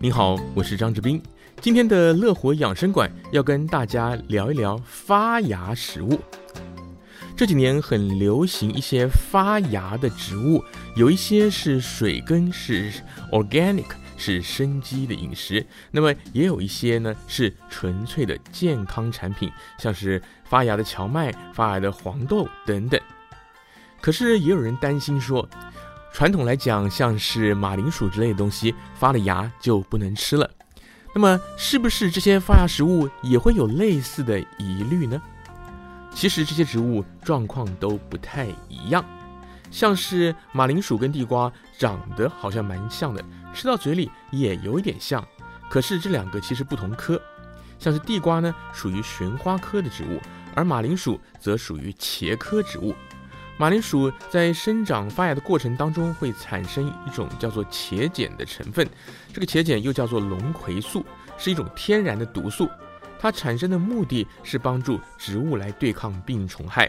您好，我是张志斌。今天的乐活养生馆要跟大家聊一聊发芽食物。这几年很流行一些发芽的植物，有一些是水根，是 organic，是生机的饮食；那么也有一些呢是纯粹的健康产品，像是发芽的荞麦、发芽的黄豆等等。可是也有人担心说，传统来讲，像是马铃薯之类的东西发了芽就不能吃了。那么，是不是这些发芽食物也会有类似的疑虑呢？其实这些植物状况都不太一样。像是马铃薯跟地瓜长得好像蛮像的，吃到嘴里也有一点像。可是这两个其实不同科。像是地瓜呢，属于旋花科的植物，而马铃薯则属于茄科植物。马铃薯在生长发芽的过程当中，会产生一种叫做茄碱的成分，这个茄碱又叫做龙葵素，是一种天然的毒素。它产生的目的是帮助植物来对抗病虫害。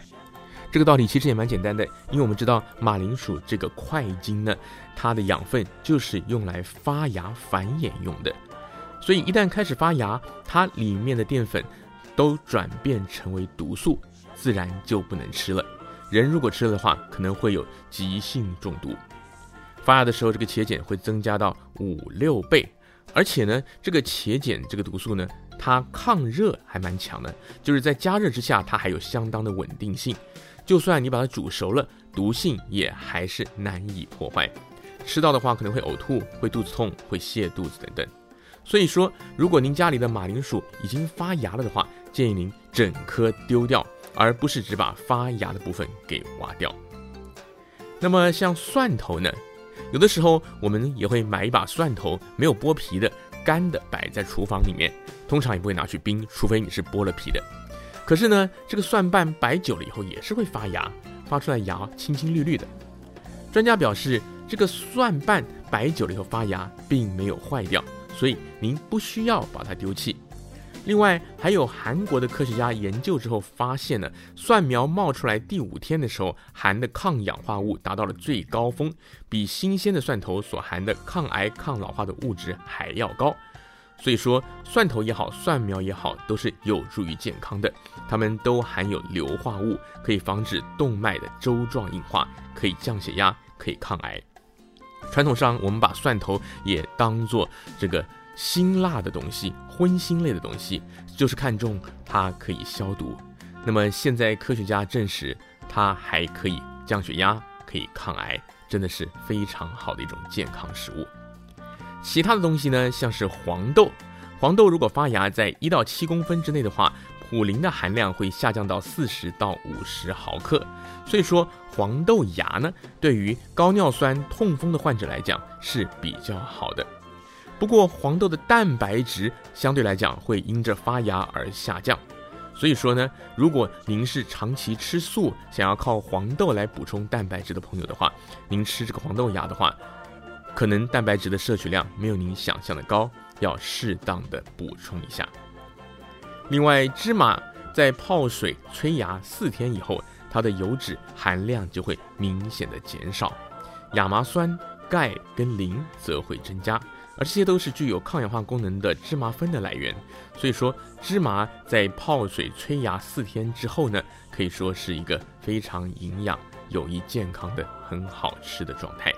这个道理其实也蛮简单的，因为我们知道马铃薯这个块茎呢，它的养分就是用来发芽繁衍用的，所以一旦开始发芽，它里面的淀粉都转变成为毒素，自然就不能吃了。人如果吃了的话，可能会有急性中毒。发芽的时候，这个茄碱会增加到五六倍，而且呢，这个茄碱这个毒素呢，它抗热还蛮强的，就是在加热之下，它还有相当的稳定性。就算你把它煮熟了，毒性也还是难以破坏。吃到的话，可能会呕吐、会肚子痛、会泻肚子等等。所以说，如果您家里的马铃薯已经发芽了的话，建议您整颗丢掉。而不是只把发芽的部分给挖掉。那么像蒜头呢？有的时候我们也会买一把蒜头，没有剥皮的干的摆在厨房里面，通常也不会拿去冰，除非你是剥了皮的。可是呢，这个蒜瓣摆久了以后也是会发芽，发出来芽青青绿绿的。专家表示，这个蒜瓣摆久了以后发芽并没有坏掉，所以您不需要把它丢弃。另外，还有韩国的科学家研究之后发现呢，蒜苗冒出来第五天的时候，含的抗氧化物达到了最高峰，比新鲜的蒜头所含的抗癌、抗老化的物质还要高。所以说，蒜头也好，蒜苗也好，都是有助于健康的。它们都含有硫化物，可以防止动脉的粥状硬化，可以降血压，可以抗癌。传统上，我们把蒜头也当做这个。辛辣的东西，荤腥类的东西，就是看重它可以消毒。那么现在科学家证实，它还可以降血压，可以抗癌，真的是非常好的一种健康食物。其他的东西呢，像是黄豆，黄豆如果发芽在一到七公分之内的话，普林的含量会下降到四十到五十毫克。所以说，黄豆芽呢，对于高尿酸、痛风的患者来讲是比较好的。不过黄豆的蛋白质相对来讲会因着发芽而下降，所以说呢，如果您是长期吃素，想要靠黄豆来补充蛋白质的朋友的话，您吃这个黄豆芽的话，可能蛋白质的摄取量没有您想象的高，要适当的补充一下。另外，芝麻在泡水催芽四天以后，它的油脂含量就会明显的减少，亚麻酸、钙跟磷则会增加。而这些都是具有抗氧化功能的芝麻酚的来源，所以说芝麻在泡水催芽四天之后呢，可以说是一个非常营养、有益健康的很好吃的状态。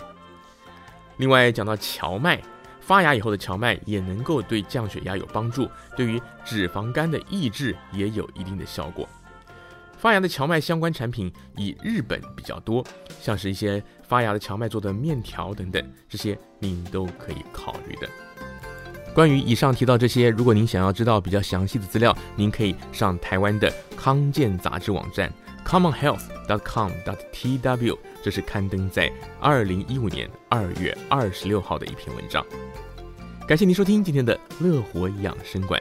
另外讲到荞麦，发芽以后的荞麦也能够对降血压有帮助，对于脂肪肝的抑制也有一定的效果。发芽的荞麦相关产品以日本比较多，像是一些发芽的荞麦做的面条等等，这些您都可以考虑的。关于以上提到这些，如果您想要知道比较详细的资料，您可以上台湾的康健杂志网站 commonhealth.com.tw，这是刊登在二零一五年二月二十六号的一篇文章。感谢您收听今天的乐活养生馆。